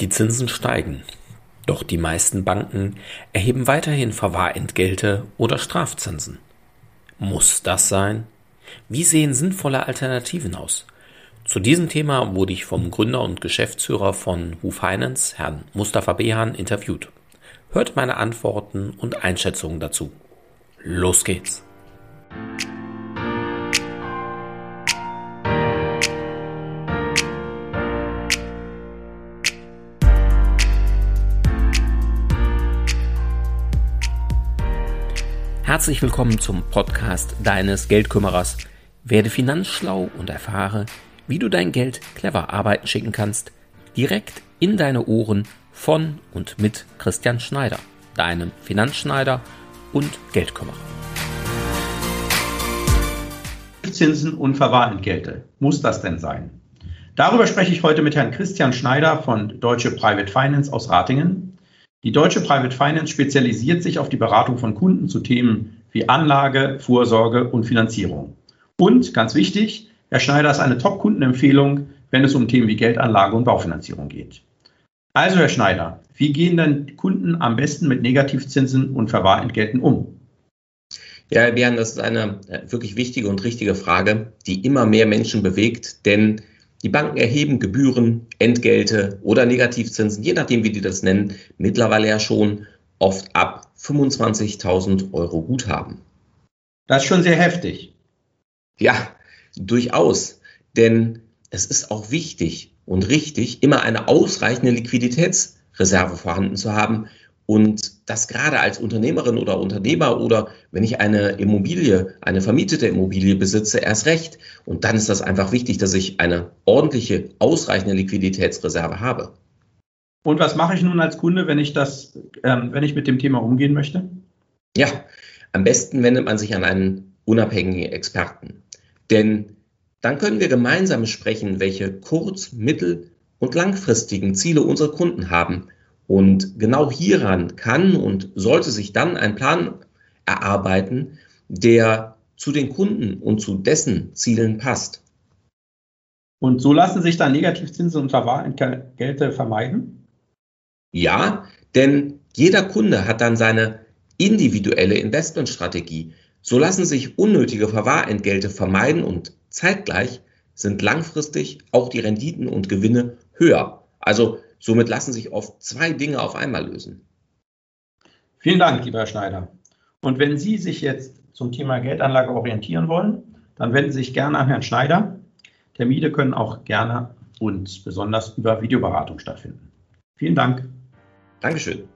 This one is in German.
Die Zinsen steigen, doch die meisten Banken erheben weiterhin Verwahrentgelte oder Strafzinsen. Muss das sein? Wie sehen sinnvolle Alternativen aus? Zu diesem Thema wurde ich vom Gründer und Geschäftsführer von Who Finance, Herrn Mustafa Behan, interviewt. Hört meine Antworten und Einschätzungen dazu. Los geht's! Herzlich willkommen zum Podcast deines Geldkümmerers. Werde finanzschlau und erfahre, wie du dein Geld clever arbeiten schicken kannst, direkt in deine Ohren von und mit Christian Schneider, deinem Finanzschneider und Geldkümmerer. Zinsen und Verwahrentgelte. Muss das denn sein? Darüber spreche ich heute mit Herrn Christian Schneider von Deutsche Private Finance aus Ratingen. Die Deutsche Private Finance spezialisiert sich auf die Beratung von Kunden zu Themen wie Anlage, Vorsorge und Finanzierung. Und ganz wichtig, Herr Schneider ist eine Top-Kundenempfehlung, wenn es um Themen wie Geldanlage und Baufinanzierung geht. Also, Herr Schneider, wie gehen denn Kunden am besten mit Negativzinsen und Verwahrentgelten um? Ja, Herr Bären, das ist eine äh, wirklich wichtige und richtige Frage, die immer mehr Menschen bewegt, denn die Banken erheben Gebühren, Entgelte oder Negativzinsen, je nachdem, wie die das nennen, mittlerweile ja schon oft ab 25.000 Euro Guthaben. Das ist schon sehr heftig. Ja, durchaus. Denn es ist auch wichtig und richtig, immer eine ausreichende Liquiditätsreserve vorhanden zu haben, und das gerade als Unternehmerin oder Unternehmer oder wenn ich eine Immobilie, eine vermietete Immobilie besitze, erst recht. Und dann ist das einfach wichtig, dass ich eine ordentliche, ausreichende Liquiditätsreserve habe. Und was mache ich nun als Kunde, wenn ich das, ähm, wenn ich mit dem Thema umgehen möchte? Ja, am besten wendet man sich an einen unabhängigen Experten. Denn dann können wir gemeinsam sprechen, welche kurz-, mittel- und langfristigen Ziele unsere Kunden haben und genau hieran kann und sollte sich dann ein Plan erarbeiten, der zu den Kunden und zu dessen Zielen passt. Und so lassen sich dann Negativzinsen und Verwahrentgelte vermeiden? Ja, denn jeder Kunde hat dann seine individuelle Investmentstrategie. So lassen sich unnötige Verwahrentgelte vermeiden und zeitgleich sind langfristig auch die Renditen und Gewinne höher. Also Somit lassen sich oft zwei Dinge auf einmal lösen. Vielen Dank, lieber Herr Schneider. Und wenn Sie sich jetzt zum Thema Geldanlage orientieren wollen, dann wenden Sie sich gerne an Herrn Schneider. Termine können auch gerne und besonders über Videoberatung stattfinden. Vielen Dank. Dankeschön.